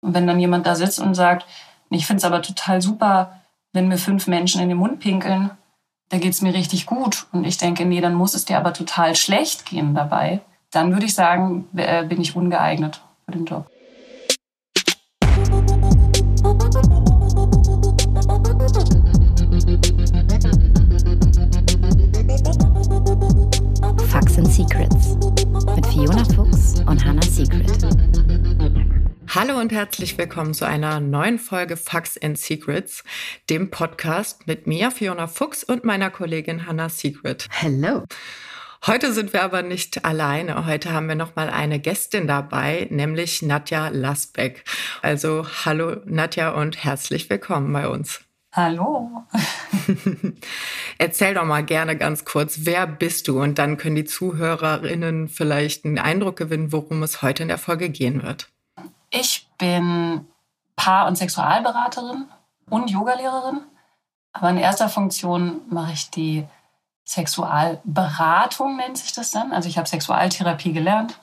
Und wenn dann jemand da sitzt und sagt, ich finde es aber total super, wenn mir fünf Menschen in den Mund pinkeln, da geht's mir richtig gut. Und ich denke, nee, dann muss es dir aber total schlecht gehen dabei. Dann würde ich sagen, äh, bin ich ungeeignet für den Job. Facts and Secrets mit Fiona Fuchs und Hannah Secret. Hallo und herzlich willkommen zu einer neuen Folge Facts and Secrets, dem Podcast mit mir, Fiona Fuchs und meiner Kollegin Hannah Secret. Hello. Heute sind wir aber nicht alleine. Heute haben wir noch mal eine Gästin dabei, nämlich Nadja Lasbeck. Also hallo Nadja und herzlich willkommen bei uns. Hallo. Erzähl doch mal gerne ganz kurz, wer bist du? Und dann können die Zuhörerinnen vielleicht einen Eindruck gewinnen, worum es heute in der Folge gehen wird. Ich bin Paar- und Sexualberaterin und Yogalehrerin. Aber in erster Funktion mache ich die Sexualberatung, nennt sich das dann. Also ich habe Sexualtherapie gelernt.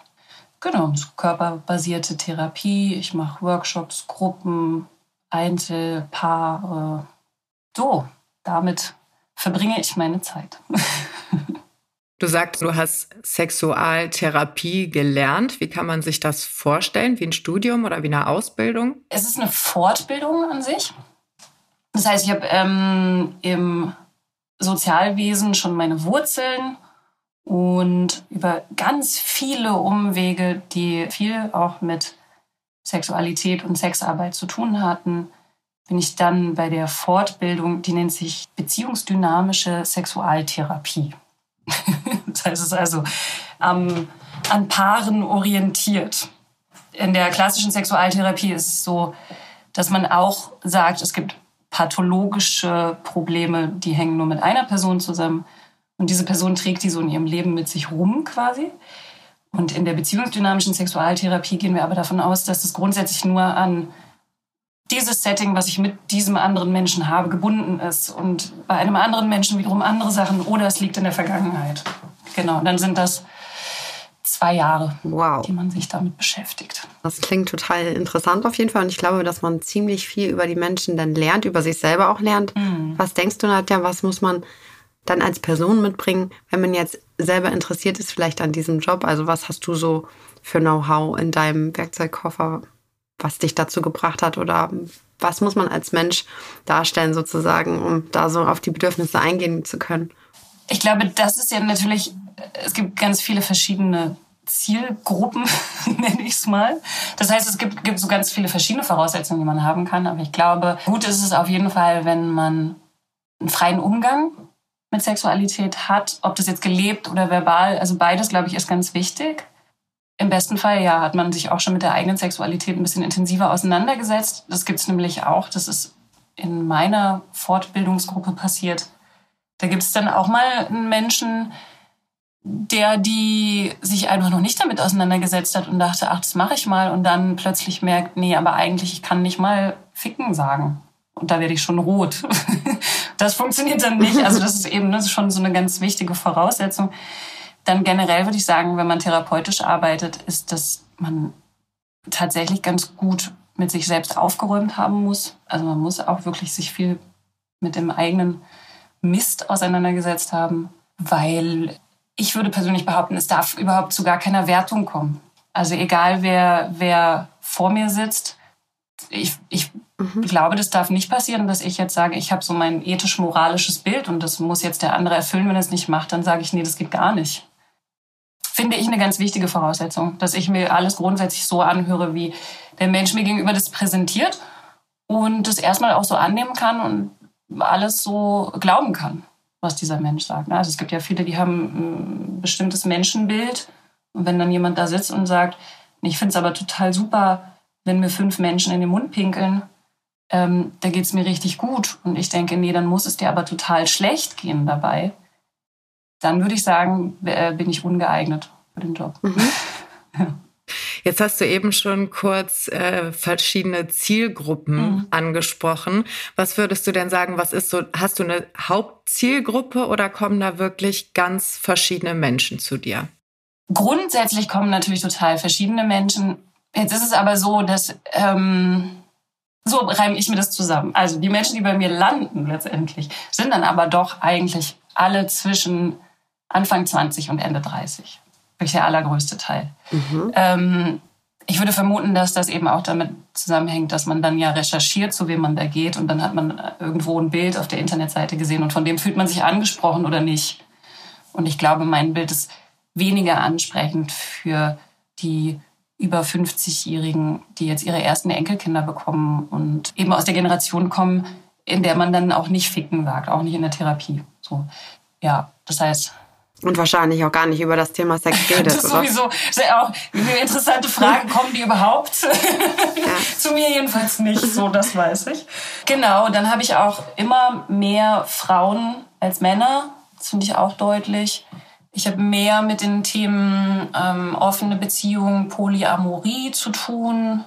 Genau, körperbasierte Therapie. Ich mache Workshops, Gruppen, Einzel, Paar. So, damit verbringe ich meine Zeit. Du sagst, du hast Sexualtherapie gelernt. Wie kann man sich das vorstellen? Wie ein Studium oder wie eine Ausbildung? Es ist eine Fortbildung an sich. Das heißt, ich habe ähm, im Sozialwesen schon meine Wurzeln und über ganz viele Umwege, die viel auch mit Sexualität und Sexarbeit zu tun hatten, bin ich dann bei der Fortbildung, die nennt sich beziehungsdynamische Sexualtherapie. das heißt, es ist also ähm, an Paaren orientiert. In der klassischen Sexualtherapie ist es so, dass man auch sagt, es gibt pathologische Probleme, die hängen nur mit einer Person zusammen. Und diese Person trägt die so in ihrem Leben mit sich rum quasi. Und in der beziehungsdynamischen Sexualtherapie gehen wir aber davon aus, dass es grundsätzlich nur an dieses Setting, was ich mit diesem anderen Menschen habe, gebunden ist und bei einem anderen Menschen wiederum andere Sachen oder es liegt in der Vergangenheit. Genau, und dann sind das zwei Jahre, wow. die man sich damit beschäftigt. Das klingt total interessant auf jeden Fall und ich glaube, dass man ziemlich viel über die Menschen dann lernt, über sich selber auch lernt. Mhm. Was denkst du, Nadja, was muss man dann als Person mitbringen, wenn man jetzt selber interessiert ist vielleicht an diesem Job? Also was hast du so für Know-how in deinem Werkzeugkoffer? Was dich dazu gebracht hat oder was muss man als Mensch darstellen sozusagen, um da so auf die Bedürfnisse eingehen zu können? Ich glaube, das ist ja natürlich, es gibt ganz viele verschiedene Zielgruppen, nenne ich es mal. Das heißt, es gibt, gibt so ganz viele verschiedene Voraussetzungen, die man haben kann. Aber ich glaube, gut ist es auf jeden Fall, wenn man einen freien Umgang mit Sexualität hat, ob das jetzt gelebt oder verbal. Also beides, glaube ich, ist ganz wichtig. Im besten Fall, ja, hat man sich auch schon mit der eigenen Sexualität ein bisschen intensiver auseinandergesetzt. Das gibt's nämlich auch. Das ist in meiner Fortbildungsgruppe passiert. Da gibt's dann auch mal einen Menschen, der die sich einfach noch nicht damit auseinandergesetzt hat und dachte, ach, das mache ich mal und dann plötzlich merkt, nee, aber eigentlich ich kann nicht mal ficken sagen. Und da werde ich schon rot. das funktioniert dann nicht. Also das ist eben das ist schon so eine ganz wichtige Voraussetzung dann generell würde ich sagen, wenn man therapeutisch arbeitet, ist, dass man tatsächlich ganz gut mit sich selbst aufgeräumt haben muss. Also man muss auch wirklich sich viel mit dem eigenen Mist auseinandergesetzt haben, weil ich würde persönlich behaupten, es darf überhaupt zu gar keiner Wertung kommen. Also egal wer, wer vor mir sitzt, ich, ich mhm. glaube, das darf nicht passieren, dass ich jetzt sage, ich habe so mein ethisch-moralisches Bild und das muss jetzt der andere erfüllen. Wenn er es nicht macht, dann sage ich, nee, das geht gar nicht finde ich eine ganz wichtige Voraussetzung, dass ich mir alles grundsätzlich so anhöre, wie der Mensch mir gegenüber das präsentiert und das erstmal auch so annehmen kann und alles so glauben kann, was dieser Mensch sagt. Also es gibt ja viele, die haben ein bestimmtes Menschenbild und wenn dann jemand da sitzt und sagt, ich finde es aber total super, wenn mir fünf Menschen in den Mund pinkeln, ähm, da geht es mir richtig gut. Und ich denke, nee, dann muss es dir aber total schlecht gehen dabei dann würde ich sagen, äh, bin ich ungeeignet für den Job. Mhm. ja. Jetzt hast du eben schon kurz äh, verschiedene Zielgruppen mhm. angesprochen. Was würdest du denn sagen, was ist so, hast du eine Hauptzielgruppe oder kommen da wirklich ganz verschiedene Menschen zu dir? Grundsätzlich kommen natürlich total verschiedene Menschen. Jetzt ist es aber so, dass ähm, so reime ich mir das zusammen. Also die Menschen, die bei mir landen letztendlich, sind dann aber doch eigentlich alle zwischen Anfang 20 und Ende 30. Wirklich der allergrößte Teil. Mhm. Ähm, ich würde vermuten, dass das eben auch damit zusammenhängt, dass man dann ja recherchiert, zu wem man da geht und dann hat man irgendwo ein Bild auf der Internetseite gesehen und von dem fühlt man sich angesprochen oder nicht. Und ich glaube, mein Bild ist weniger ansprechend für die über 50-Jährigen, die jetzt ihre ersten Enkelkinder bekommen und eben aus der Generation kommen, in der man dann auch nicht ficken wagt, auch nicht in der Therapie. So, ja, das heißt, und wahrscheinlich auch gar nicht über das Thema Sex redet. das ist sowieso sehr auch interessante Frage. Kommen die überhaupt? ja. Zu mir jedenfalls nicht, so das weiß ich. Genau, dann habe ich auch immer mehr Frauen als Männer. Das finde ich auch deutlich. Ich habe mehr mit den Themen ähm, offene Beziehungen, Polyamorie zu tun.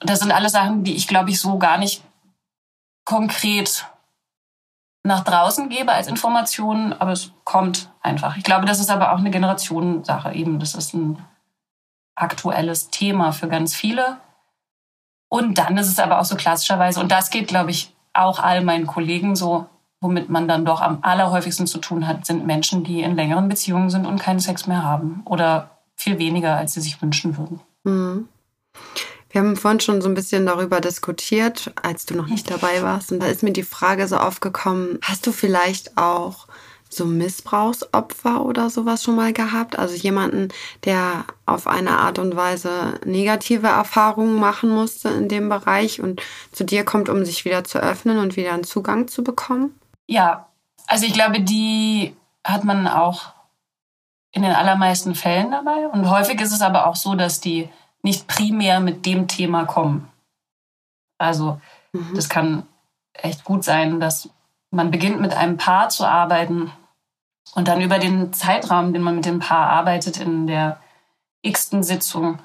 Das sind alles Sachen, die ich, glaube ich, so gar nicht konkret nach draußen gebe als Information, aber es kommt einfach. Ich glaube, das ist aber auch eine Generationensache eben. Das ist ein aktuelles Thema für ganz viele. Und dann ist es aber auch so klassischerweise, und das geht, glaube ich, auch all meinen Kollegen so, womit man dann doch am allerhäufigsten zu tun hat, sind Menschen, die in längeren Beziehungen sind und keinen Sex mehr haben oder viel weniger, als sie sich wünschen würden. Mhm. Wir haben vorhin schon so ein bisschen darüber diskutiert, als du noch nicht dabei warst. Und da ist mir die Frage so aufgekommen, hast du vielleicht auch so Missbrauchsopfer oder sowas schon mal gehabt? Also jemanden, der auf eine Art und Weise negative Erfahrungen machen musste in dem Bereich und zu dir kommt, um sich wieder zu öffnen und wieder einen Zugang zu bekommen? Ja, also ich glaube, die hat man auch in den allermeisten Fällen dabei. Und häufig ist es aber auch so, dass die nicht primär mit dem Thema kommen. Also mhm. das kann echt gut sein, dass man beginnt mit einem Paar zu arbeiten und dann über den Zeitraum, den man mit dem Paar arbeitet, in der x-ten Sitzung,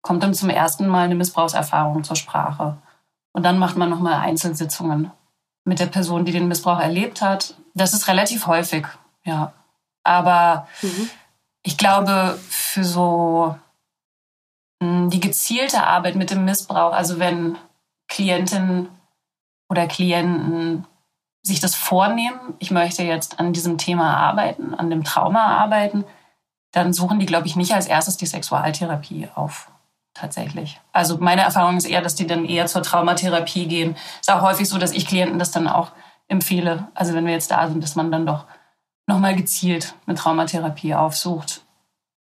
kommt dann zum ersten Mal eine Missbrauchserfahrung zur Sprache. Und dann macht man nochmal Einzelsitzungen mit der Person, die den Missbrauch erlebt hat. Das ist relativ häufig, ja. Aber mhm. ich glaube, für so die gezielte Arbeit mit dem Missbrauch, also wenn Klientinnen oder Klienten sich das vornehmen, ich möchte jetzt an diesem Thema arbeiten, an dem Trauma arbeiten, dann suchen die, glaube ich, nicht als erstes die Sexualtherapie auf. Tatsächlich. Also meine Erfahrung ist eher, dass die dann eher zur Traumatherapie gehen. Ist auch häufig so, dass ich Klienten das dann auch empfehle. Also wenn wir jetzt da sind, dass man dann doch nochmal gezielt eine Traumatherapie aufsucht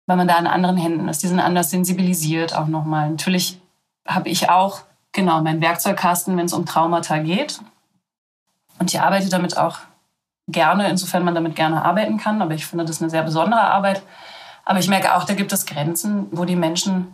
weil man da in anderen Händen ist. Die sind anders sensibilisiert auch nochmal. Natürlich habe ich auch, genau, meinen Werkzeugkasten, wenn es um Traumata geht. Und ich arbeite damit auch gerne, insofern man damit gerne arbeiten kann. Aber ich finde das eine sehr besondere Arbeit. Aber ich merke auch, da gibt es Grenzen, wo die Menschen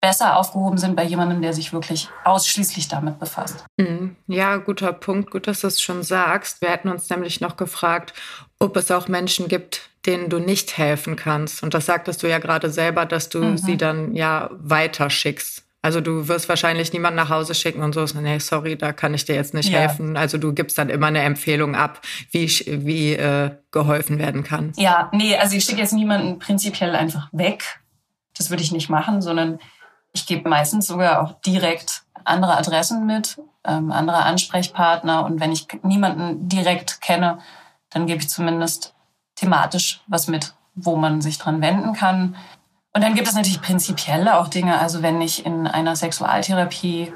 besser aufgehoben sind bei jemandem, der sich wirklich ausschließlich damit befasst. Mhm. Ja, guter Punkt. Gut, dass du es schon sagst. Wir hätten uns nämlich noch gefragt, ob es auch Menschen gibt, denen du nicht helfen kannst. Und das sagtest du ja gerade selber, dass du mhm. sie dann ja weiter schickst. Also du wirst wahrscheinlich niemanden nach Hause schicken und so, nee, sorry, da kann ich dir jetzt nicht ja. helfen. Also du gibst dann immer eine Empfehlung ab, wie, wie äh, geholfen werden kann. Ja, nee, also ich schicke jetzt niemanden prinzipiell einfach weg. Das würde ich nicht machen, sondern ich gebe meistens sogar auch direkt andere Adressen mit, ähm, andere Ansprechpartner. Und wenn ich niemanden direkt kenne, dann gebe ich zumindest thematisch was mit, wo man sich dran wenden kann. Und dann gibt es natürlich prinzipiell auch Dinge, also wenn ich in einer Sexualtherapie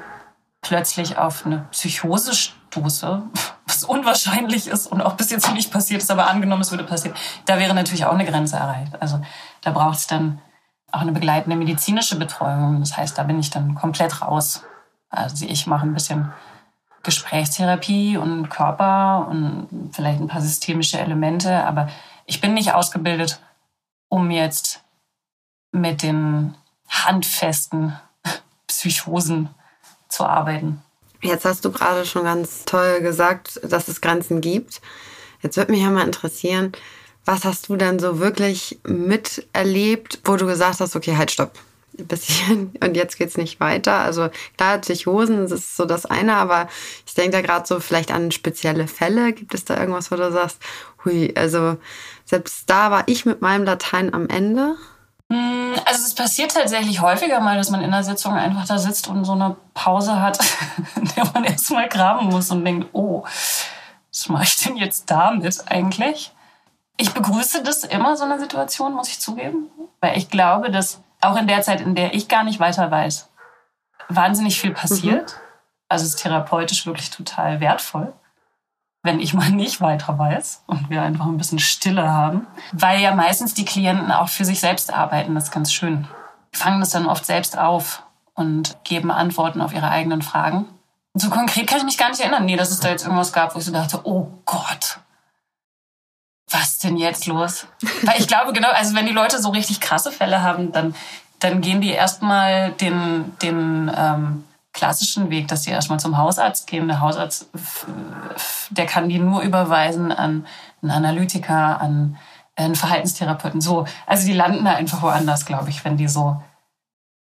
plötzlich auf eine Psychose stoße, was unwahrscheinlich ist und auch bis jetzt noch nicht passiert ist, aber angenommen, es würde passieren, da wäre natürlich auch eine Grenze erreicht. Also da braucht es dann auch eine begleitende medizinische Betreuung. Das heißt, da bin ich dann komplett raus. Also ich mache ein bisschen Gesprächstherapie und Körper und vielleicht ein paar systemische Elemente, aber ich bin nicht ausgebildet, um jetzt mit den handfesten Psychosen zu arbeiten. Jetzt hast du gerade schon ganz toll gesagt, dass es Grenzen gibt. Jetzt würde mich ja mal interessieren, was hast du denn so wirklich miterlebt, wo du gesagt hast, okay, halt, stopp, bis hierhin und jetzt geht's nicht weiter. Also klar, Psychosen, das ist so das eine, aber ich denke da gerade so vielleicht an spezielle Fälle. Gibt es da irgendwas, wo du sagst, hui, also selbst da war ich mit meinem Latein am Ende? Hm, Also es passiert tatsächlich häufiger mal, dass man in der Sitzung einfach da sitzt und so eine Pause hat, in der man erstmal graben muss und denkt, oh, was mache ich denn jetzt damit eigentlich? Ich begrüße das immer, so eine Situation, muss ich zugeben. Weil ich glaube, dass auch in der Zeit, in der ich gar nicht weiter weiß, wahnsinnig viel passiert. Mhm. Also es ist therapeutisch wirklich total wertvoll wenn ich mal nicht weiter weiß und wir einfach ein bisschen Stille haben. Weil ja meistens die Klienten auch für sich selbst arbeiten, das ist ganz schön. Die fangen das dann oft selbst auf und geben Antworten auf ihre eigenen Fragen. so konkret kann ich mich gar nicht erinnern, nee, dass es da jetzt irgendwas gab, wo ich so dachte, oh Gott, was denn jetzt los? Weil ich glaube, genau, also wenn die Leute so richtig krasse Fälle haben, dann, dann gehen die erstmal den, den ähm, klassischen Weg, dass sie erstmal zum Hausarzt gehen. Der Hausarzt, der kann die nur überweisen an einen Analytiker, an einen Verhaltenstherapeuten. So, also die landen da einfach woanders, glaube ich, wenn die so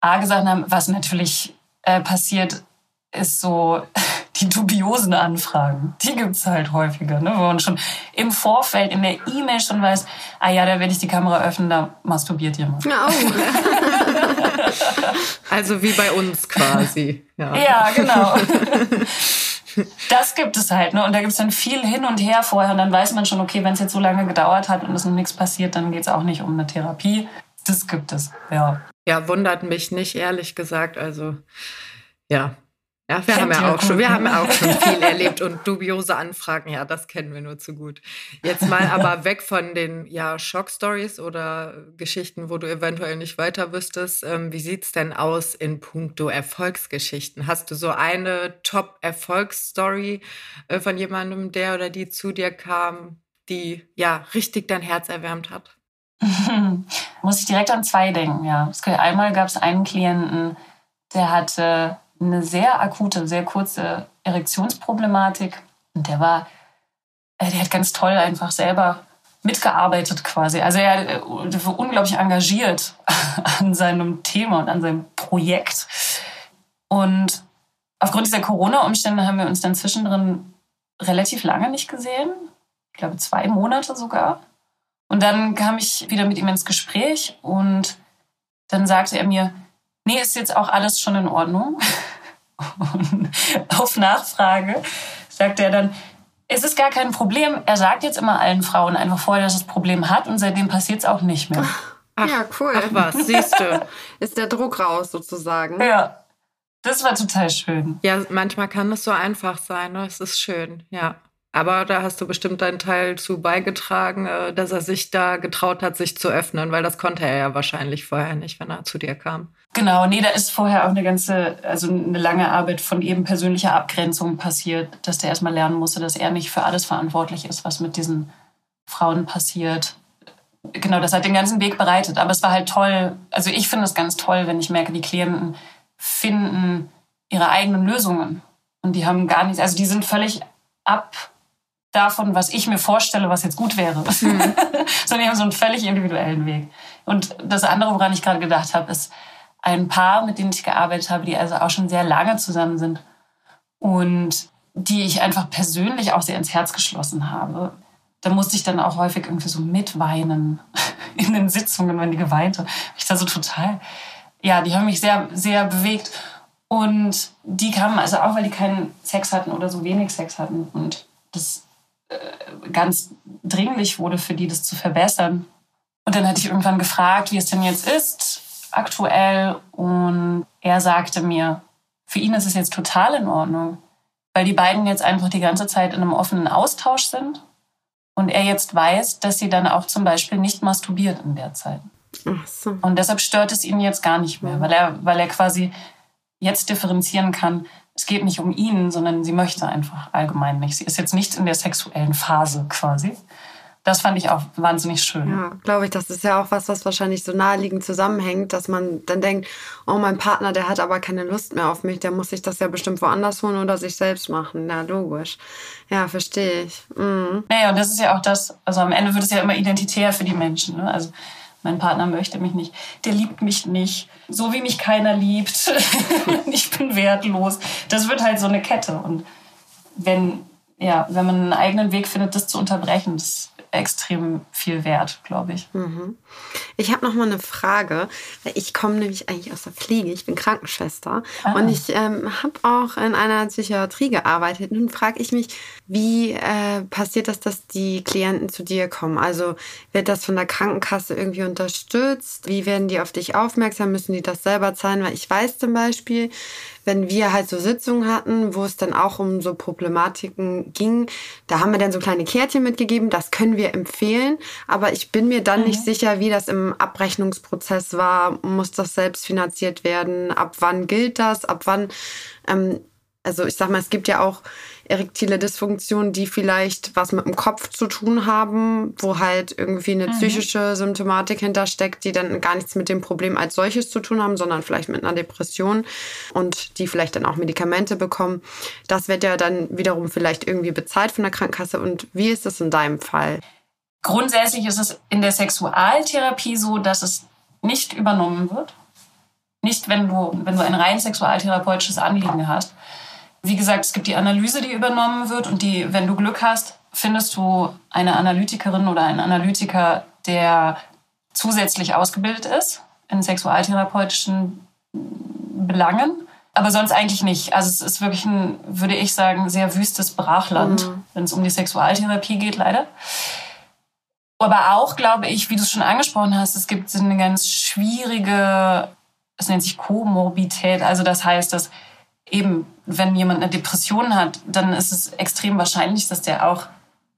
A gesagt haben, was natürlich äh, passiert, ist so die dubiosen Anfragen. Die gibt's halt häufiger, ne? wo man schon im Vorfeld in der E-Mail schon weiß, ah ja, da werde ich die Kamera öffnen, da masturbiert jemand. Oh. also wie bei uns quasi. Ja, ja genau. Das gibt es halt, ne? Und da gibt es dann viel hin und her vorher. Und dann weiß man schon, okay, wenn es jetzt so lange gedauert hat und es noch nichts passiert, dann geht es auch nicht um eine Therapie. Das gibt es, ja. Ja, wundert mich nicht, ehrlich gesagt. Also, ja, ja, wir haben ja auch schon, wir haben auch schon viel erlebt und dubiose Anfragen, ja, das kennen wir nur zu gut. Jetzt mal aber weg von den ja, Schockstories oder Geschichten, wo du eventuell nicht weiter wüsstest. Ähm, wie sieht's denn aus in puncto Erfolgsgeschichten? Hast du so eine Top-Erfolgsstory äh, von jemandem, der oder die zu dir kam, die ja richtig dein Herz erwärmt hat? Muss ich direkt an zwei denken, ja. Einmal gab es einen Klienten, der hatte eine sehr akute, sehr kurze Erektionsproblematik. Und der war, äh, der hat ganz toll einfach selber mitgearbeitet quasi. Also er war unglaublich engagiert an seinem Thema und an seinem Projekt. Und aufgrund dieser Corona-Umstände haben wir uns dann zwischendrin relativ lange nicht gesehen. Ich glaube zwei Monate sogar. Und dann kam ich wieder mit ihm ins Gespräch und dann sagte er mir, nee, ist jetzt auch alles schon in Ordnung. Und auf Nachfrage sagt er dann, es ist gar kein Problem. Er sagt jetzt immer allen Frauen einfach vorher, dass es das Problem hat und seitdem passiert es auch nicht mehr. Ach, ja, cool. Ach was, siehst du. ist der Druck raus sozusagen. Ja, das war total schön. Ja, manchmal kann es so einfach sein. Ne? Es ist schön, ja. Aber da hast du bestimmt deinen Teil zu beigetragen, äh, dass er sich da getraut hat, sich zu öffnen, weil das konnte er ja wahrscheinlich vorher nicht, wenn er zu dir kam. Genau, nee, da ist vorher auch eine ganze, also eine lange Arbeit von eben persönlicher Abgrenzung passiert, dass der erstmal lernen musste, dass er nicht für alles verantwortlich ist, was mit diesen Frauen passiert. Genau, das hat den ganzen Weg bereitet. Aber es war halt toll. Also ich finde es ganz toll, wenn ich merke, die Klienten finden ihre eigenen Lösungen. Und die haben gar nichts, also die sind völlig ab davon, was ich mir vorstelle, was jetzt gut wäre. Mhm. Sondern die haben so einen völlig individuellen Weg. Und das andere, woran ich gerade gedacht habe, ist ein Paar, mit denen ich gearbeitet habe, die also auch schon sehr lange zusammen sind und die ich einfach persönlich auch sehr ins Herz geschlossen habe. Da musste ich dann auch häufig irgendwie so mitweinen in den Sitzungen, wenn die geweint haben. Ich da so total, ja, die haben mich sehr, sehr bewegt. Und die kamen also auch, weil die keinen Sex hatten oder so wenig Sex hatten. Und das äh, ganz dringlich wurde für die, das zu verbessern. Und dann hatte ich irgendwann gefragt, wie es denn jetzt ist, aktuell. Und er sagte mir, für ihn ist es jetzt total in Ordnung, weil die beiden jetzt einfach die ganze Zeit in einem offenen Austausch sind. Und er jetzt weiß, dass sie dann auch zum Beispiel nicht masturbiert in der Zeit. Ach so. Und deshalb stört es ihn jetzt gar nicht mehr, weil er, weil er quasi jetzt differenzieren kann, es geht nicht um ihn, sondern sie möchte einfach allgemein nicht. Sie ist jetzt nicht in der sexuellen Phase quasi. Das fand ich auch wahnsinnig schön. Ja, glaube ich, das ist ja auch was, was wahrscheinlich so naheliegend zusammenhängt, dass man dann denkt, oh, mein Partner, der hat aber keine Lust mehr auf mich, der muss sich das ja bestimmt woanders holen oder sich selbst machen. Ja, logisch. Ja, verstehe ich. Mhm. Naja, und das ist ja auch das, also am Ende wird es ja immer identitär für die Menschen. Ne? Also mein Partner möchte mich nicht, der liebt mich nicht, so wie mich keiner liebt, ich bin wertlos. Das wird halt so eine Kette. Und wenn, ja, wenn man einen eigenen Weg findet, das zu unterbrechen, das extrem viel wert, glaube ich. Mhm. Ich habe noch mal eine Frage. Ich komme nämlich eigentlich aus der Pflege. Ich bin Krankenschwester ah. und ich ähm, habe auch in einer Psychiatrie gearbeitet. Nun frage ich mich, wie äh, passiert das, dass die Klienten zu dir kommen? Also wird das von der Krankenkasse irgendwie unterstützt? Wie werden die auf dich aufmerksam? Müssen die das selber zahlen? Weil ich weiß zum Beispiel, wenn wir halt so Sitzungen hatten, wo es dann auch um so Problematiken ging, da haben wir dann so kleine Kärtchen mitgegeben, das können wir empfehlen, aber ich bin mir dann mhm. nicht sicher, wie das im Abrechnungsprozess war. Muss das selbst finanziert werden? Ab wann gilt das? Ab wann ähm, also ich sag mal, es gibt ja auch erektile Dysfunktionen, die vielleicht was mit dem Kopf zu tun haben, wo halt irgendwie eine mhm. psychische Symptomatik hintersteckt, die dann gar nichts mit dem Problem als solches zu tun haben, sondern vielleicht mit einer Depression und die vielleicht dann auch Medikamente bekommen. Das wird ja dann wiederum vielleicht irgendwie bezahlt von der Krankenkasse. Und wie ist das in deinem Fall? Grundsätzlich ist es in der Sexualtherapie so, dass es nicht übernommen wird. Nicht, wenn du, wenn du ein rein sexualtherapeutisches Anliegen hast. Wie gesagt, es gibt die Analyse, die übernommen wird und die, wenn du Glück hast, findest du eine Analytikerin oder einen Analytiker, der zusätzlich ausgebildet ist in sexualtherapeutischen Belangen. Aber sonst eigentlich nicht. Also es ist wirklich ein, würde ich sagen, sehr wüstes Brachland, mhm. wenn es um die Sexualtherapie geht, leider. Aber auch, glaube ich, wie du es schon angesprochen hast, es gibt eine ganz schwierige, es nennt sich Komorbität. Also das heißt, dass eben, wenn jemand eine Depression hat, dann ist es extrem wahrscheinlich, dass der auch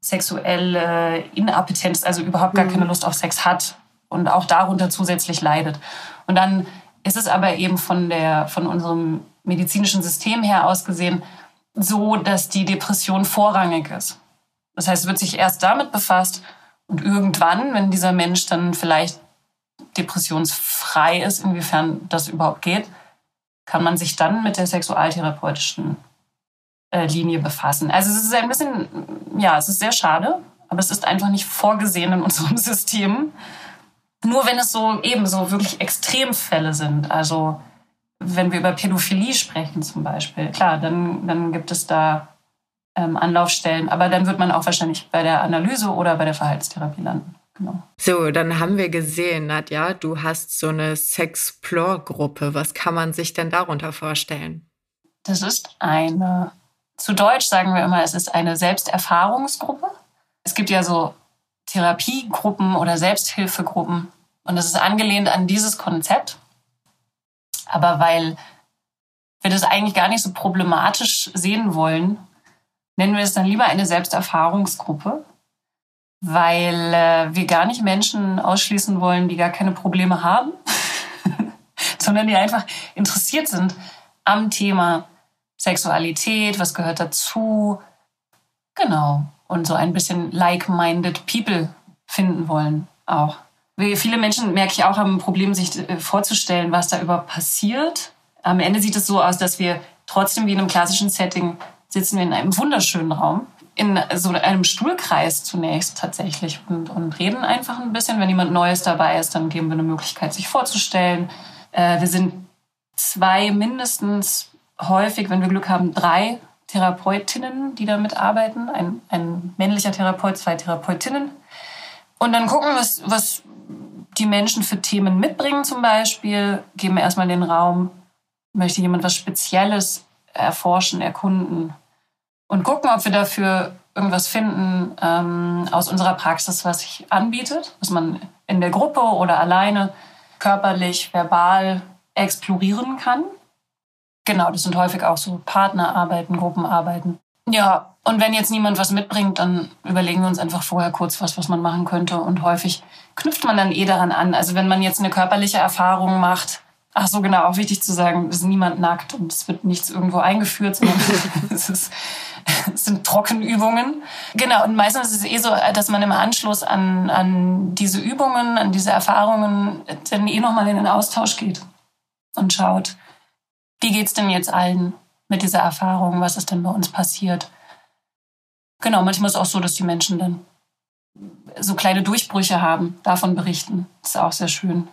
sexuell äh, inappetent ist, also überhaupt gar mhm. keine Lust auf Sex hat und auch darunter zusätzlich leidet. Und dann ist es aber eben von, der, von unserem medizinischen System her ausgesehen so, dass die Depression vorrangig ist. Das heißt, es wird sich erst damit befasst und irgendwann, wenn dieser Mensch dann vielleicht depressionsfrei ist, inwiefern das überhaupt geht, kann man sich dann mit der sexualtherapeutischen äh, Linie befassen. Also es ist ein bisschen, ja, es ist sehr schade, aber es ist einfach nicht vorgesehen in unserem System. Nur wenn es so eben so wirklich Extremfälle sind, also wenn wir über Pädophilie sprechen zum Beispiel, klar, dann, dann gibt es da ähm, Anlaufstellen, aber dann wird man auch wahrscheinlich bei der Analyse oder bei der Verhaltenstherapie landen. Genau. So, dann haben wir gesehen, Nadja, du hast so eine Sexplore-Gruppe. Was kann man sich denn darunter vorstellen? Das ist eine, zu Deutsch sagen wir immer, es ist eine Selbsterfahrungsgruppe. Es gibt ja so Therapiegruppen oder Selbsthilfegruppen und es ist angelehnt an dieses Konzept. Aber weil wir das eigentlich gar nicht so problematisch sehen wollen, nennen wir es dann lieber eine Selbsterfahrungsgruppe, weil äh, wir gar nicht Menschen ausschließen wollen, die gar keine Probleme haben, sondern die einfach interessiert sind am Thema Sexualität, was gehört dazu, genau, und so ein bisschen like-minded people finden wollen auch. Wie viele Menschen, merke ich auch, haben ein Problem, sich äh, vorzustellen, was da überhaupt passiert. Am Ende sieht es so aus, dass wir trotzdem wie in einem klassischen Setting sitzen wir in einem wunderschönen Raum in so einem Stuhlkreis zunächst tatsächlich und, und reden einfach ein bisschen. Wenn jemand Neues dabei ist, dann geben wir eine Möglichkeit, sich vorzustellen. Äh, wir sind zwei mindestens häufig, wenn wir Glück haben, drei Therapeutinnen, die damit arbeiten. Ein, ein männlicher Therapeut, zwei Therapeutinnen. Und dann gucken, was, was die Menschen für Themen mitbringen zum Beispiel. Geben wir erstmal den Raum, möchte jemand was Spezielles erforschen, erkunden, und gucken, ob wir dafür irgendwas finden ähm, aus unserer Praxis, was sich anbietet, was man in der Gruppe oder alleine körperlich, verbal explorieren kann. Genau, das sind häufig auch so Partnerarbeiten, Gruppenarbeiten. Ja, und wenn jetzt niemand was mitbringt, dann überlegen wir uns einfach vorher kurz was, was man machen könnte. Und häufig knüpft man dann eh daran an. Also wenn man jetzt eine körperliche Erfahrung macht, ach so genau, auch wichtig zu sagen, es ist niemand nackt und es wird nichts irgendwo eingeführt, sondern es ist es sind Trockenübungen. Genau, und meistens ist es eh so, dass man im Anschluss an, an diese Übungen, an diese Erfahrungen dann eh nochmal in den Austausch geht und schaut, wie geht's denn jetzt allen mit dieser Erfahrung, was ist denn bei uns passiert. Genau, manchmal ist es auch so, dass die Menschen dann so kleine Durchbrüche haben, davon berichten. Das ist auch sehr schön.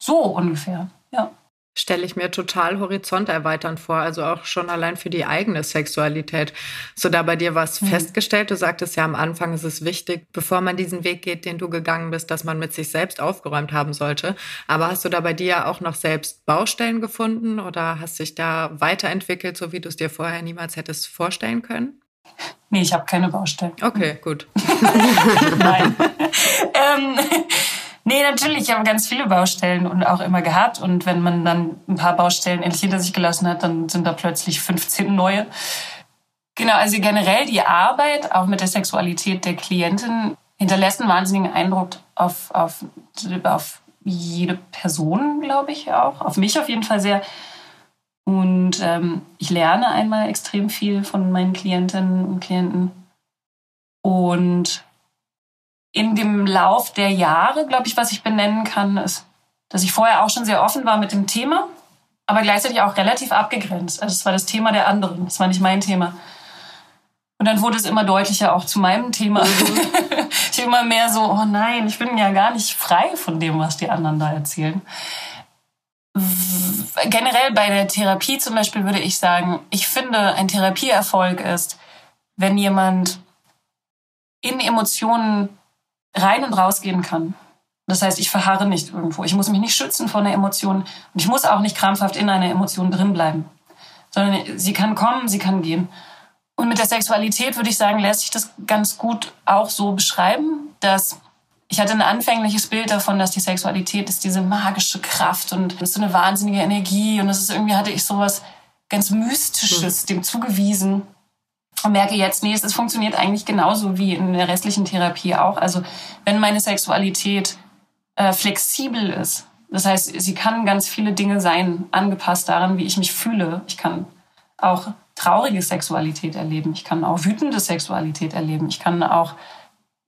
So ungefähr, ja. Stelle ich mir total horizonterweiternd vor, also auch schon allein für die eigene Sexualität. So da bei dir was mhm. festgestellt, du sagtest ja am Anfang, ist es wichtig, bevor man diesen Weg geht, den du gegangen bist, dass man mit sich selbst aufgeräumt haben sollte. Aber hast du da bei dir auch noch selbst Baustellen gefunden oder hast dich da weiterentwickelt, so wie du es dir vorher niemals hättest vorstellen können? Nee, ich habe keine Baustellen. Okay, gut. Nein. ähm, Nee, natürlich, ich habe ganz viele Baustellen und auch immer gehabt. Und wenn man dann ein paar Baustellen endlich hinter sich gelassen hat, dann sind da plötzlich 15 neue. Genau, also generell die Arbeit, auch mit der Sexualität der Klientin, hinterlässt einen wahnsinnigen Eindruck auf, auf, auf jede Person, glaube ich auch. Auf mich auf jeden Fall sehr. Und ähm, ich lerne einmal extrem viel von meinen Klientinnen und Klienten. Und in dem Lauf der Jahre, glaube ich, was ich benennen kann, ist, dass ich vorher auch schon sehr offen war mit dem Thema, aber gleichzeitig auch relativ abgegrenzt. Also es war das Thema der anderen, es war nicht mein Thema. Und dann wurde es immer deutlicher auch zu meinem Thema. Mhm. ich immer mehr so, oh nein, ich bin ja gar nicht frei von dem, was die anderen da erzählen. Generell bei der Therapie zum Beispiel würde ich sagen, ich finde, ein Therapieerfolg ist, wenn jemand in Emotionen rein und rausgehen kann. Das heißt, ich verharre nicht irgendwo. Ich muss mich nicht schützen vor einer Emotion und ich muss auch nicht krampfhaft in einer Emotion drin bleiben, sondern sie kann kommen, sie kann gehen. Und mit der Sexualität würde ich sagen, lässt sich das ganz gut auch so beschreiben, dass ich hatte ein anfängliches Bild davon, dass die Sexualität ist diese magische Kraft und ist so eine wahnsinnige Energie und das ist irgendwie hatte ich sowas ganz Mystisches dem zugewiesen und merke jetzt, nee, es funktioniert eigentlich genauso wie in der restlichen Therapie auch. Also wenn meine Sexualität äh, flexibel ist, das heißt, sie kann ganz viele Dinge sein, angepasst daran, wie ich mich fühle. Ich kann auch traurige Sexualität erleben. Ich kann auch wütende Sexualität erleben. Ich kann auch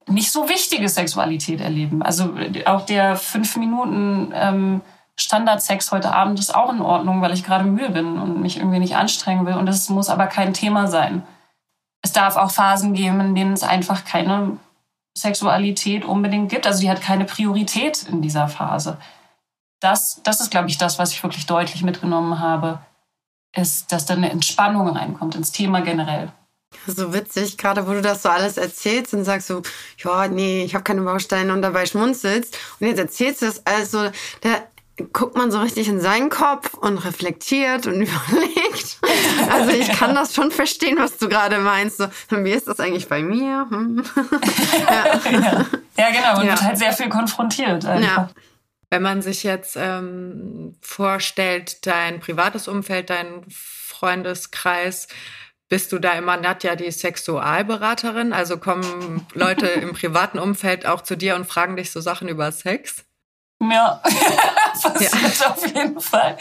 nicht so wichtige Sexualität erleben. Also auch der fünf Minuten ähm, Standardsex heute Abend ist auch in Ordnung, weil ich gerade müde bin und mich irgendwie nicht anstrengen will. Und das muss aber kein Thema sein es darf auch Phasen geben, in denen es einfach keine Sexualität unbedingt gibt. Also die hat keine Priorität in dieser Phase. Das, das ist, glaube ich, das, was ich wirklich deutlich mitgenommen habe, ist, dass da eine Entspannung reinkommt ins Thema generell. So witzig, gerade wo du das so alles erzählst und sagst so, ja, nee, ich habe keine Bausteine und dabei schmunzelst. Und jetzt erzählst du es also, da guckt man so richtig in seinen Kopf und reflektiert und überlegt. Also ich kann das schon verstehen, was du gerade meinst. So, wie ist das eigentlich bei mir? Hm. ja. ja. ja. genau. Man ja. wird halt sehr viel konfrontiert. Ja. Wenn man sich jetzt ähm, vorstellt, dein privates Umfeld, dein Freundeskreis, bist du da immer Nadja die Sexualberaterin? Also kommen Leute im privaten Umfeld auch zu dir und fragen dich so Sachen über Sex? Ja, passiert ja. auf jeden Fall.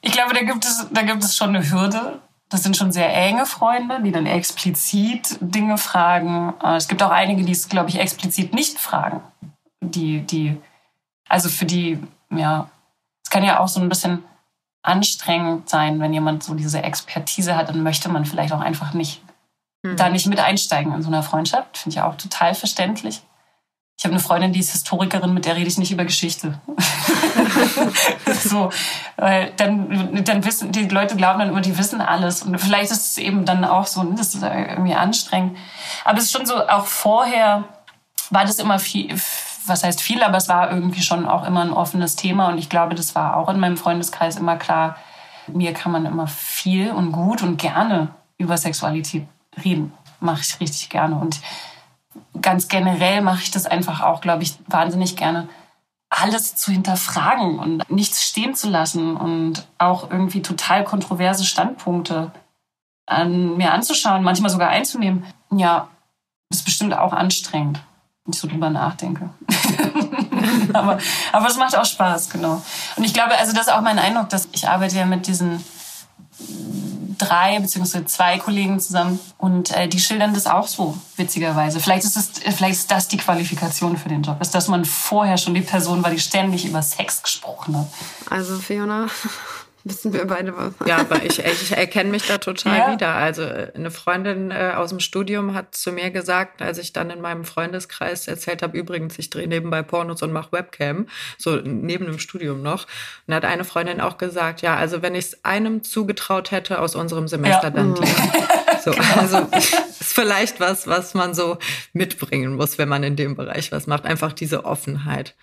Ich glaube, da gibt es, da gibt es schon eine Hürde. Das sind schon sehr enge Freunde, die dann explizit Dinge fragen. Äh, es gibt auch einige, die es, glaube ich, explizit nicht fragen. Die, die, also für die, ja, es kann ja auch so ein bisschen anstrengend sein, wenn jemand so diese Expertise hat, dann möchte man vielleicht auch einfach nicht mhm. da nicht mit einsteigen in so einer Freundschaft. Finde ich auch total verständlich. Ich habe eine Freundin, die ist Historikerin, mit der rede ich nicht über Geschichte. so, weil dann, dann wissen die Leute glauben dann immer, die wissen alles. Und vielleicht ist es eben dann auch so, das ist irgendwie anstrengend. Aber es ist schon so, auch vorher war das immer viel, was heißt viel, aber es war irgendwie schon auch immer ein offenes Thema. Und ich glaube, das war auch in meinem Freundeskreis immer klar. Mir kann man immer viel und gut und gerne über Sexualität reden. Mache ich richtig gerne. Und ganz generell mache ich das einfach auch, glaube ich, wahnsinnig gerne, alles zu hinterfragen und nichts stehen zu lassen und auch irgendwie total kontroverse Standpunkte an mir anzuschauen, manchmal sogar einzunehmen. Ja, ist bestimmt auch anstrengend, wenn ich so drüber nachdenke. aber, aber es macht auch Spaß, genau. Und ich glaube, also das ist auch mein Eindruck, dass ich arbeite ja mit diesen drei beziehungsweise zwei Kollegen zusammen und äh, die schildern das auch so, witzigerweise. Vielleicht ist, es, vielleicht ist das die Qualifikation für den Job, ist, dass man vorher schon die Person war, die ständig über Sex gesprochen hat. Also Fiona, wissen wir beide was. Ja, aber ich, ich erkenne mich da total ja. wieder. Also äh, eine Freundin äh, aus dem Studium hat zu mir gesagt, als ich dann in meinem Freundeskreis erzählt habe, übrigens, ich drehe nebenbei Pornos und mache Webcam, so neben dem Studium noch. Und hat eine Freundin auch gesagt, ja, also wenn ich es einem zugetraut hätte aus unserem Semester, ja. dann mhm. So, genau. Also ist vielleicht was, was man so mitbringen muss, wenn man in dem Bereich was macht. Einfach diese Offenheit.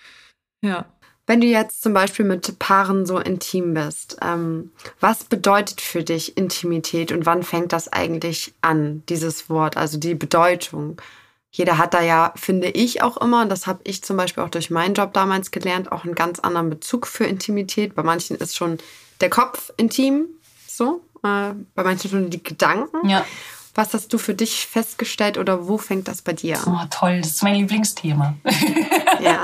Ja. Wenn du jetzt zum Beispiel mit Paaren so intim bist, ähm, was bedeutet für dich Intimität und wann fängt das eigentlich an, dieses Wort, also die Bedeutung? Jeder hat da ja, finde ich auch immer, das habe ich zum Beispiel auch durch meinen Job damals gelernt, auch einen ganz anderen Bezug für Intimität. Bei manchen ist schon der Kopf intim, so, äh, bei manchen schon die Gedanken. Ja. Was hast du für dich festgestellt oder wo fängt das bei dir an? Oh, toll, das ist mein Lieblingsthema. ja,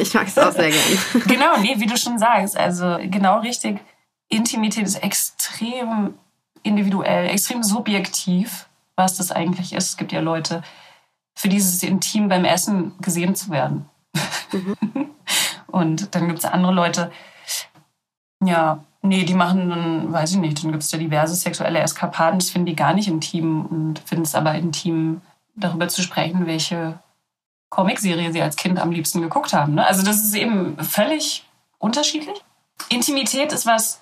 ich mag es auch sehr gerne. Genau, nee, wie du schon sagst, also genau richtig. Intimität ist extrem individuell, extrem subjektiv, was das eigentlich ist. Es gibt ja Leute, für dieses Intim beim Essen gesehen zu werden. Mhm. Und dann gibt es andere Leute, ja, Nee, die machen dann, weiß ich nicht, dann gibt es da diverse sexuelle Eskapaden, das finden die gar nicht intim und finden es aber intim, darüber zu sprechen, welche Comicserie sie als Kind am liebsten geguckt haben. Ne? Also das ist eben völlig unterschiedlich. Intimität ist was,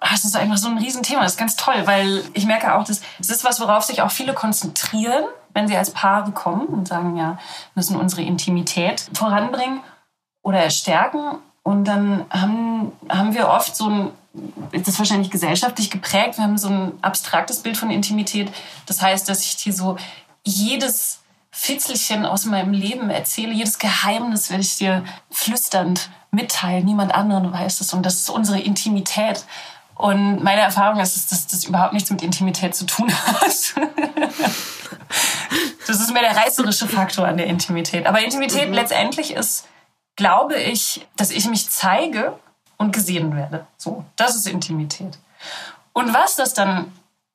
ach, das ist einfach so ein Riesenthema, das ist ganz toll, weil ich merke auch, dass es ist was, worauf sich auch viele konzentrieren, wenn sie als Paare kommen und sagen, ja, müssen unsere Intimität voranbringen oder stärken. Und dann haben, haben wir oft so ein ist das wahrscheinlich gesellschaftlich geprägt. Wir haben so ein abstraktes Bild von Intimität. Das heißt, dass ich dir so jedes Fitzelchen aus meinem Leben erzähle, jedes Geheimnis werde ich dir flüsternd mitteilen. Niemand anderen weiß es. Und das ist unsere Intimität. Und meine Erfahrung ist, dass das überhaupt nichts mit Intimität zu tun hat. das ist mehr der reißerische Faktor an der Intimität. Aber Intimität mhm. letztendlich ist, glaube ich, dass ich mich zeige und gesehen werde. So, das ist Intimität. Und was das dann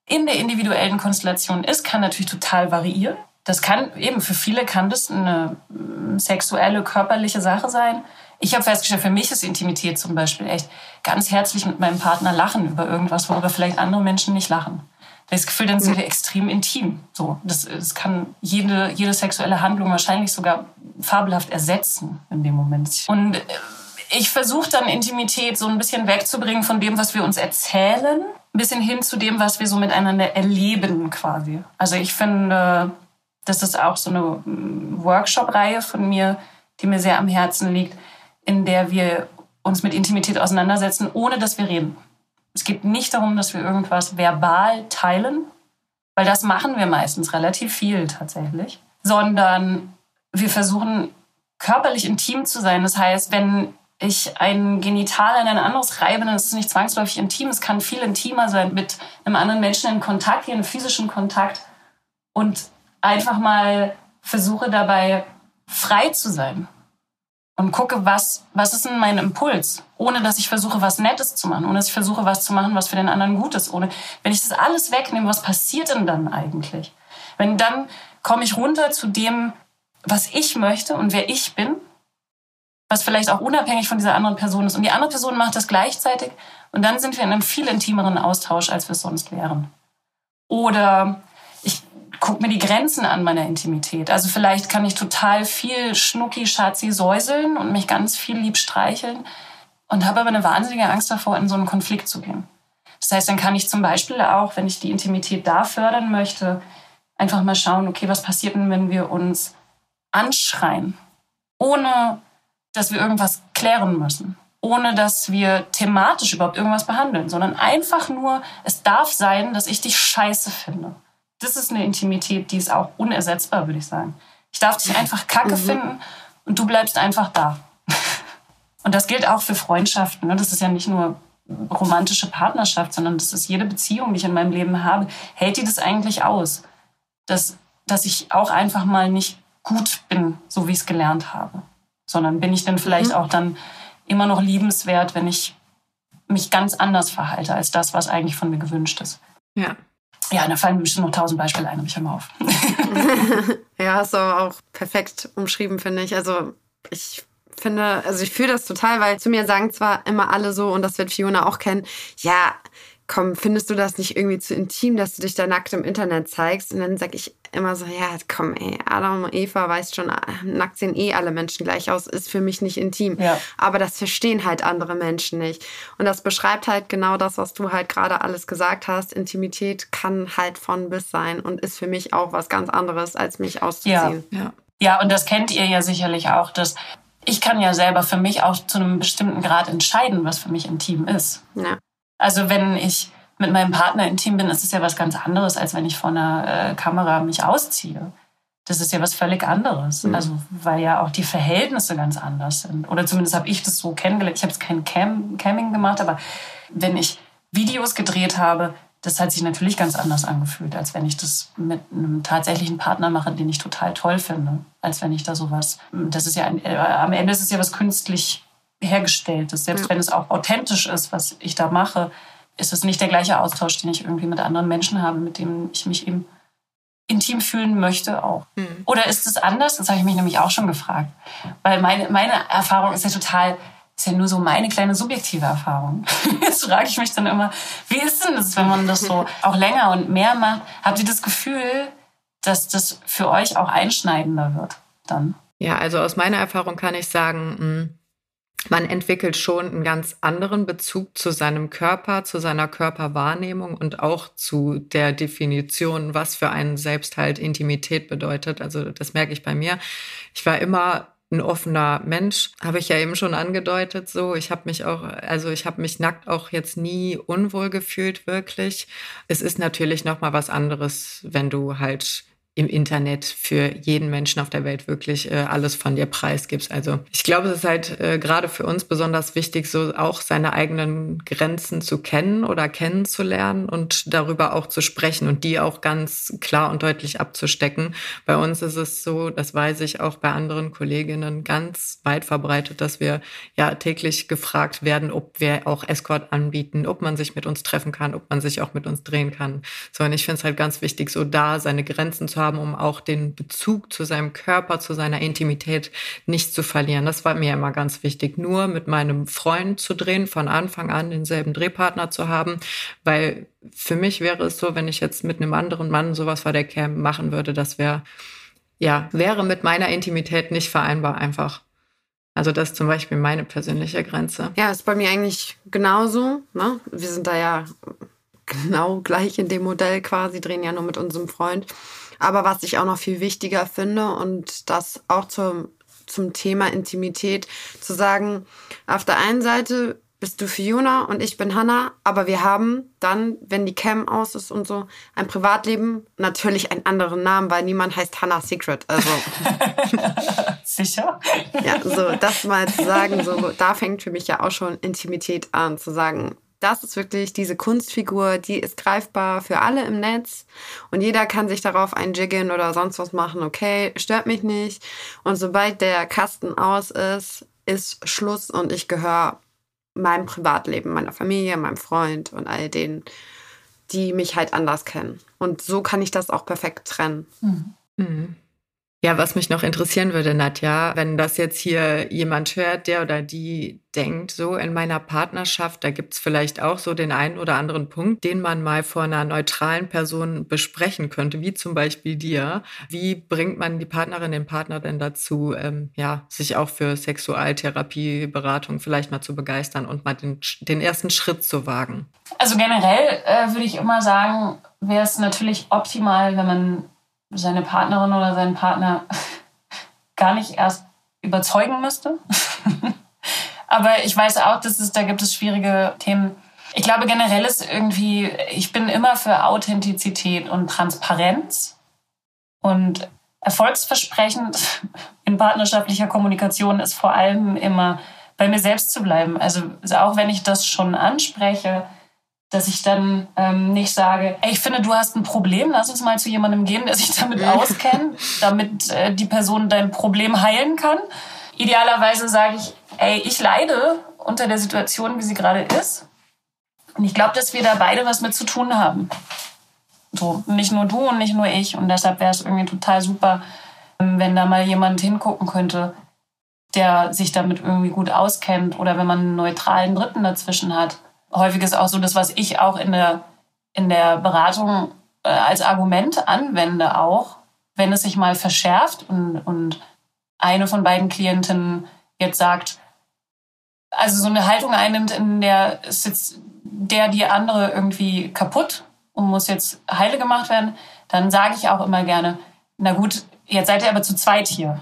in der individuellen Konstellation ist, kann natürlich total variieren. Das kann eben für viele kann das eine mm, sexuelle, körperliche Sache sein. Ich habe festgestellt, für mich ist Intimität zum Beispiel echt ganz herzlich mit meinem Partner lachen über irgendwas, worüber vielleicht andere Menschen nicht lachen. Das Gefühl, dann sind wir extrem intim. So, das, das kann jede, jede sexuelle Handlung wahrscheinlich sogar fabelhaft ersetzen in dem Moment. Und äh, ich versuche dann Intimität so ein bisschen wegzubringen von dem, was wir uns erzählen, ein bisschen hin zu dem, was wir so miteinander erleben quasi. Also ich finde, das ist auch so eine mm, Workshop-Reihe von mir, die mir sehr am Herzen liegt, in der wir uns mit Intimität auseinandersetzen, ohne dass wir reden. Es geht nicht darum, dass wir irgendwas verbal teilen, weil das machen wir meistens relativ viel tatsächlich, sondern wir versuchen körperlich intim zu sein. Das heißt, wenn ich ein Genital an ein anderes reibe, dann ist es nicht zwangsläufig intim. Es kann viel intimer sein, mit einem anderen Menschen in Kontakt gehen, physischen Kontakt. Und einfach mal versuche dabei frei zu sein. Und gucke, was, was ist denn mein Impuls, ohne dass ich versuche, was Nettes zu machen, ohne dass ich versuche, was zu machen, was für den anderen gut ist, ohne, wenn ich das alles wegnehme, was passiert denn dann eigentlich? Wenn dann komme ich runter zu dem, was ich möchte und wer ich bin was vielleicht auch unabhängig von dieser anderen Person ist. Und die andere Person macht das gleichzeitig und dann sind wir in einem viel intimeren Austausch, als wir es sonst wären. Oder ich gucke mir die Grenzen an meiner Intimität. Also vielleicht kann ich total viel Schnucki, Schatzi säuseln und mich ganz viel lieb streicheln und habe aber eine wahnsinnige Angst davor, in so einen Konflikt zu gehen. Das heißt, dann kann ich zum Beispiel auch, wenn ich die Intimität da fördern möchte, einfach mal schauen, okay, was passiert denn, wenn wir uns anschreien, ohne dass wir irgendwas klären müssen, ohne dass wir thematisch überhaupt irgendwas behandeln, sondern einfach nur, es darf sein, dass ich dich scheiße finde. Das ist eine Intimität, die ist auch unersetzbar, würde ich sagen. Ich darf dich einfach kacke mhm. finden und du bleibst einfach da. Und das gilt auch für Freundschaften. Ne? Das ist ja nicht nur romantische Partnerschaft, sondern das ist jede Beziehung, die ich in meinem Leben habe. Hält die das eigentlich aus? Dass, dass ich auch einfach mal nicht gut bin, so wie ich es gelernt habe sondern bin ich denn vielleicht mhm. auch dann immer noch liebenswert, wenn ich mich ganz anders verhalte als das, was eigentlich von mir gewünscht ist. Ja. Ja, da fallen mir bestimmt noch tausend Beispiele ein, aber ich höre mal auf. ja, hast du auch perfekt umschrieben, finde ich. Also ich finde, also ich fühle das total, weil zu mir sagen zwar immer alle so, und das wird Fiona auch kennen, ja, komm, findest du das nicht irgendwie zu intim, dass du dich da nackt im Internet zeigst? Und dann sag ich immer so, ja, komm, ey, Adam und Eva weiß schon, nackt sehen eh alle Menschen gleich aus, ist für mich nicht intim. Ja. Aber das verstehen halt andere Menschen nicht. Und das beschreibt halt genau das, was du halt gerade alles gesagt hast. Intimität kann halt von bis sein und ist für mich auch was ganz anderes, als mich auszuziehen. Ja, ja. ja und das kennt ihr ja sicherlich auch, dass ich kann ja selber für mich auch zu einem bestimmten Grad entscheiden, was für mich intim ist. Ja. Also wenn ich mit meinem Partner intim bin, ist es ja was ganz anderes, als wenn ich vor einer äh, Kamera mich ausziehe. Das ist ja was völlig anderes. Mhm. Also weil ja auch die Verhältnisse ganz anders sind. Oder zumindest habe ich das so kennengelernt. Ich habe jetzt kein Cam Camming gemacht, aber wenn ich Videos gedreht habe, das hat sich natürlich ganz anders angefühlt, als wenn ich das mit einem tatsächlichen Partner mache, den ich total toll finde. Als wenn ich da sowas. Das ist ja ein, äh, am Ende ist es ja was künstlich hergestelltes. Selbst ja. wenn es auch authentisch ist, was ich da mache, ist es nicht der gleiche Austausch, den ich irgendwie mit anderen Menschen habe, mit denen ich mich eben intim fühlen möchte auch. Mhm. Oder ist es anders? Das habe ich mich nämlich auch schon gefragt. Weil meine, meine Erfahrung ist ja total, ist ja nur so meine kleine subjektive Erfahrung. Jetzt frage ich mich dann immer, wie ist denn das, wenn man das so auch länger und mehr macht? Habt ihr das Gefühl, dass das für euch auch einschneidender wird dann? Ja, also aus meiner Erfahrung kann ich sagen, hm, man entwickelt schon einen ganz anderen Bezug zu seinem Körper, zu seiner Körperwahrnehmung und auch zu der Definition, was für einen selbst halt Intimität bedeutet. Also das merke ich bei mir. Ich war immer ein offener Mensch, habe ich ja eben schon angedeutet so. Ich habe mich auch, also ich habe mich nackt auch jetzt nie unwohl gefühlt wirklich. Es ist natürlich noch mal was anderes, wenn du halt im Internet für jeden Menschen auf der Welt wirklich äh, alles von dir preisgibst. Also ich glaube, es ist halt äh, gerade für uns besonders wichtig, so auch seine eigenen Grenzen zu kennen oder kennenzulernen und darüber auch zu sprechen und die auch ganz klar und deutlich abzustecken. Bei uns ist es so, das weiß ich auch bei anderen Kolleginnen ganz weit verbreitet, dass wir ja täglich gefragt werden, ob wir auch Escort anbieten, ob man sich mit uns treffen kann, ob man sich auch mit uns drehen kann. So, und ich finde es halt ganz wichtig, so da seine Grenzen zu haben haben, um auch den Bezug zu seinem Körper, zu seiner Intimität nicht zu verlieren. Das war mir immer ganz wichtig, nur mit meinem Freund zu drehen, von Anfang an denselben Drehpartner zu haben, weil für mich wäre es so, wenn ich jetzt mit einem anderen Mann sowas vor der Cam machen würde, das wäre, ja, wäre mit meiner Intimität nicht vereinbar einfach. Also das ist zum Beispiel meine persönliche Grenze. Ja, ist bei mir eigentlich genauso. Ne? Wir sind da ja genau gleich in dem Modell quasi, drehen ja nur mit unserem Freund. Aber was ich auch noch viel wichtiger finde und das auch zum, zum Thema Intimität zu sagen, auf der einen Seite bist du Fiona und ich bin Hannah, aber wir haben dann, wenn die Cam aus ist und so, ein Privatleben, natürlich einen anderen Namen, weil niemand heißt Hannah Secret. Also sicher. Ja, so das mal zu sagen, so da fängt für mich ja auch schon Intimität an, zu sagen, das ist wirklich diese Kunstfigur, die ist greifbar für alle im Netz und jeder kann sich darauf einjiggen oder sonst was machen. Okay, stört mich nicht. Und sobald der Kasten aus ist, ist Schluss und ich gehöre meinem Privatleben, meiner Familie, meinem Freund und all denen, die mich halt anders kennen. Und so kann ich das auch perfekt trennen. Mhm. Mhm. Ja, was mich noch interessieren würde, Nadja, wenn das jetzt hier jemand hört, der oder die denkt, so in meiner Partnerschaft, da gibt's vielleicht auch so den einen oder anderen Punkt, den man mal vor einer neutralen Person besprechen könnte, wie zum Beispiel dir. Wie bringt man die Partnerin, den Partner denn dazu, ähm, ja, sich auch für Sexualtherapieberatung vielleicht mal zu begeistern und mal den, den ersten Schritt zu wagen? Also generell äh, würde ich immer sagen, wäre es natürlich optimal, wenn man seine Partnerin oder seinen Partner gar nicht erst überzeugen müsste. Aber ich weiß auch, dass es, da gibt es schwierige Themen. Ich glaube generell ist irgendwie, ich bin immer für Authentizität und Transparenz und erfolgsversprechend in partnerschaftlicher Kommunikation ist vor allem immer bei mir selbst zu bleiben. Also auch wenn ich das schon anspreche, dass ich dann ähm, nicht sage, ey, ich finde, du hast ein Problem, lass uns mal zu jemandem gehen, der sich damit auskennt, damit äh, die Person dein Problem heilen kann. Idealerweise sage ich, ey, ich leide unter der Situation, wie sie gerade ist. Und ich glaube, dass wir da beide was mit zu tun haben. So, nicht nur du und nicht nur ich. Und deshalb wäre es irgendwie total super, ähm, wenn da mal jemand hingucken könnte, der sich damit irgendwie gut auskennt oder wenn man einen neutralen Dritten dazwischen hat. Häufig ist auch so das, was ich auch in der, in der Beratung äh, als Argument anwende, auch wenn es sich mal verschärft und, und eine von beiden Klientinnen jetzt sagt, also so eine Haltung einnimmt, in der ist jetzt der die andere irgendwie kaputt und muss jetzt heile gemacht werden, dann sage ich auch immer gerne, na gut, jetzt seid ihr aber zu zweit hier.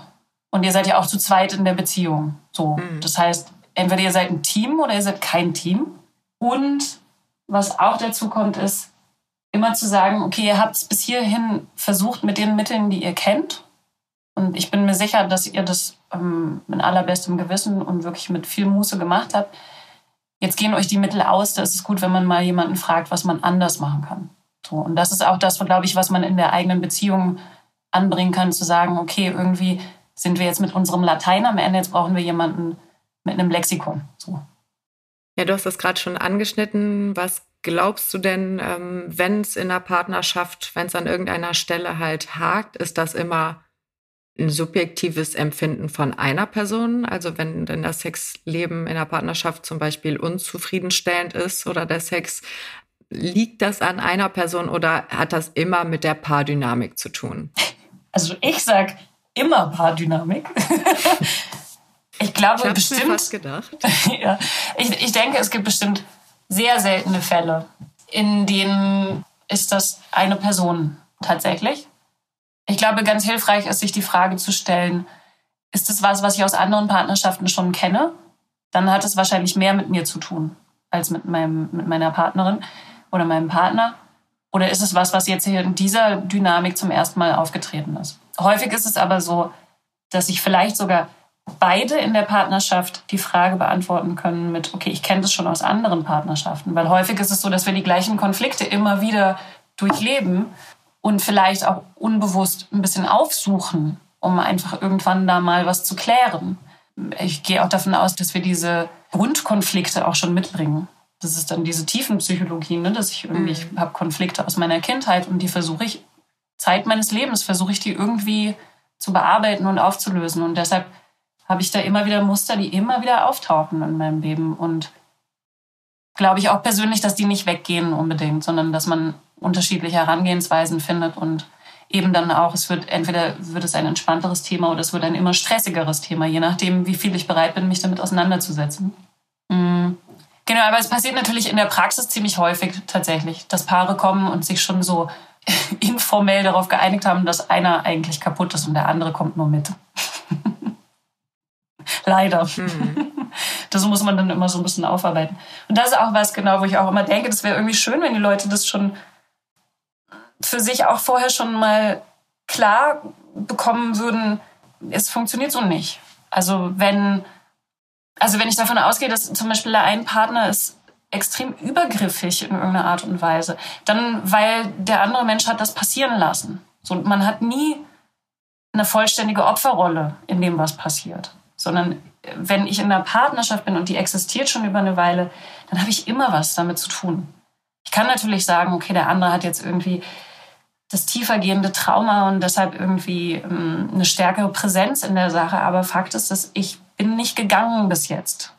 Und ihr seid ja auch zu zweit in der Beziehung. So. Mhm. Das heißt, entweder ihr seid ein Team oder ihr seid kein Team. Und was auch dazu kommt, ist immer zu sagen, okay, ihr habt es bis hierhin versucht mit den Mitteln, die ihr kennt. Und ich bin mir sicher, dass ihr das ähm, mit allerbestem Gewissen und wirklich mit viel Muße gemacht habt. Jetzt gehen euch die Mittel aus. Da ist es gut, wenn man mal jemanden fragt, was man anders machen kann. So. Und das ist auch das, glaube ich, was man in der eigenen Beziehung anbringen kann, zu sagen, okay, irgendwie sind wir jetzt mit unserem Latein am Ende, jetzt brauchen wir jemanden mit einem Lexikon. So. Ja, du hast das gerade schon angeschnitten. Was glaubst du denn, ähm, wenn es in der Partnerschaft, wenn es an irgendeiner Stelle halt hakt, ist das immer ein subjektives Empfinden von einer Person. Also wenn denn das Sexleben in der Partnerschaft zum Beispiel unzufriedenstellend ist oder der Sex, liegt das an einer Person oder hat das immer mit der Paardynamik zu tun? Also ich sag immer Paardynamik. ich glaube ich bestimmt. Mir fast gedacht. ja, ich, ich denke, es gibt bestimmt sehr seltene Fälle, in denen ist das eine Person tatsächlich. Ich glaube, ganz hilfreich ist, sich die Frage zu stellen, ist es was, was ich aus anderen Partnerschaften schon kenne? Dann hat es wahrscheinlich mehr mit mir zu tun als mit, meinem, mit meiner Partnerin oder meinem Partner. Oder ist es was, was jetzt hier in dieser Dynamik zum ersten Mal aufgetreten ist? Häufig ist es aber so, dass sich vielleicht sogar beide in der Partnerschaft die Frage beantworten können mit, okay, ich kenne das schon aus anderen Partnerschaften. Weil häufig ist es so, dass wir die gleichen Konflikte immer wieder durchleben und vielleicht auch unbewusst ein bisschen aufsuchen, um einfach irgendwann da mal was zu klären. Ich gehe auch davon aus, dass wir diese Grundkonflikte auch schon mitbringen. Das ist dann diese Tiefenpsychologie, ne? dass ich irgendwie, ich mhm. habe Konflikte aus meiner Kindheit und die versuche ich, Zeit meines Lebens versuche ich die irgendwie zu bearbeiten und aufzulösen. Und deshalb habe ich da immer wieder Muster, die immer wieder auftauchen in meinem Leben. Und glaube ich auch persönlich, dass die nicht weggehen unbedingt, sondern dass man unterschiedliche Herangehensweisen findet und eben dann auch, es wird entweder wird es ein entspannteres Thema oder es wird ein immer stressigeres Thema, je nachdem, wie viel ich bereit bin, mich damit auseinanderzusetzen. Mhm. Genau, aber es passiert natürlich in der Praxis ziemlich häufig tatsächlich, dass Paare kommen und sich schon so informell darauf geeinigt haben, dass einer eigentlich kaputt ist und der andere kommt nur mit. Leider. Mhm. Das muss man dann immer so ein bisschen aufarbeiten. Und das ist auch was, genau, wo ich auch immer denke, das wäre irgendwie schön, wenn die Leute das schon für sich auch vorher schon mal klar bekommen würden, es funktioniert so nicht. Also wenn, also wenn ich davon ausgehe, dass zum Beispiel ein Partner ist extrem übergriffig in irgendeiner Art und Weise, dann weil der andere Mensch hat das passieren lassen. So, man hat nie eine vollständige Opferrolle in dem, was passiert, sondern wenn ich in einer Partnerschaft bin und die existiert schon über eine Weile, dann habe ich immer was damit zu tun. Ich kann natürlich sagen, okay, der andere hat jetzt irgendwie das tiefergehende Trauma und deshalb irgendwie ähm, eine stärkere Präsenz in der Sache. Aber Fakt ist, dass ich bin nicht gegangen bis jetzt.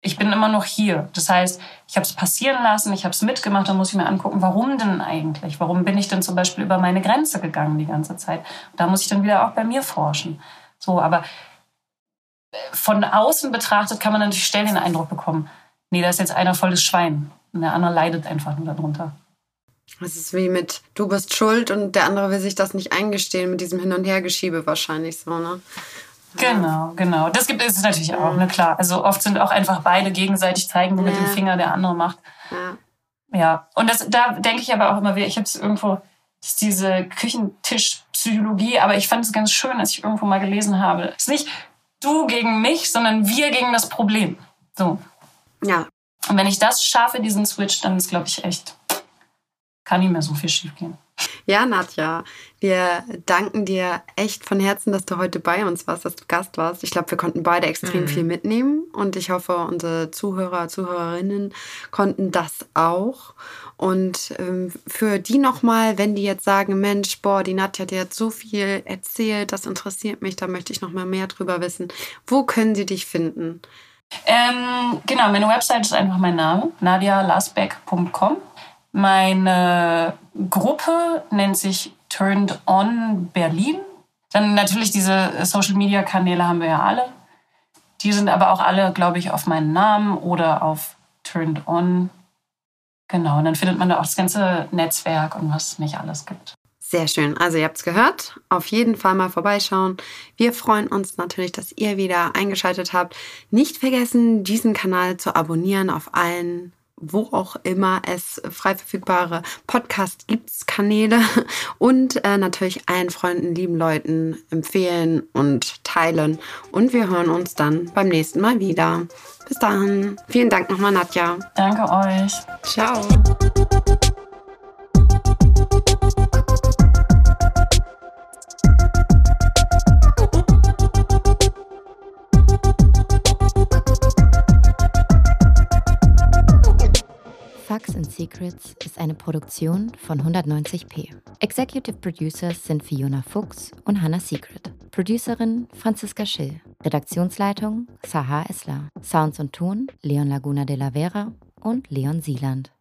Ich bin immer noch hier. Das heißt, ich habe es passieren lassen, ich habe es mitgemacht, dann muss ich mir angucken, warum denn eigentlich? Warum bin ich denn zum Beispiel über meine Grenze gegangen die ganze Zeit? Da muss ich dann wieder auch bei mir forschen. So, aber von außen betrachtet kann man natürlich schnell den Eindruck bekommen, nee, da ist jetzt einer volles Schwein und der andere leidet einfach nur darunter. Es ist wie mit du bist schuld und der andere will sich das nicht eingestehen mit diesem Hin- und Hergeschiebe wahrscheinlich so, ne? Genau, genau. Das gibt es natürlich auch, ne, klar. Also oft sind auch einfach beide gegenseitig zeigen, womit ja. dem Finger der andere macht. Ja. Ja. Und das, da denke ich aber auch immer wieder, ich habe es irgendwo, das ist diese Küchentischpsychologie, aber ich fand es ganz schön, als ich irgendwo mal gelesen habe. Es ist nicht du gegen mich, sondern wir gegen das Problem. So. Ja. Und wenn ich das schaffe, diesen Switch, dann ist, glaube ich, echt kann nicht mehr so viel schiefgehen. Ja, Nadja, wir danken dir echt von Herzen, dass du heute bei uns warst, dass du Gast warst. Ich glaube, wir konnten beide extrem mhm. viel mitnehmen und ich hoffe, unsere Zuhörer, Zuhörerinnen konnten das auch. Und ähm, für die nochmal, wenn die jetzt sagen, Mensch, boah, die Nadja, die hat so viel erzählt, das interessiert mich, da möchte ich nochmal mehr drüber wissen. Wo können sie dich finden? Ähm, genau, meine Website ist einfach mein Name, nadialasbeck.com. Meine Gruppe nennt sich Turned On Berlin. Dann natürlich diese Social Media Kanäle haben wir ja alle. Die sind aber auch alle, glaube ich, auf meinen Namen oder auf Turned On. Genau, und dann findet man da auch das ganze Netzwerk und was es nicht alles gibt. Sehr schön. Also ihr habt es gehört. Auf jeden Fall mal vorbeischauen. Wir freuen uns natürlich, dass ihr wieder eingeschaltet habt. Nicht vergessen, diesen Kanal zu abonnieren auf allen wo auch immer es frei verfügbare Podcast gibt, Kanäle und äh, natürlich allen Freunden, lieben Leuten empfehlen und teilen. Und wir hören uns dann beim nächsten Mal wieder. Bis dann. Vielen Dank nochmal, Nadja. Danke euch. Ciao. Facts and Secrets ist eine Produktion von 190p. Executive Producers sind Fiona Fuchs und Hannah Secret. Producerin Franziska Schill. Redaktionsleitung Sahar Esler. Sounds und Ton Leon Laguna de la Vera und Leon Sieland.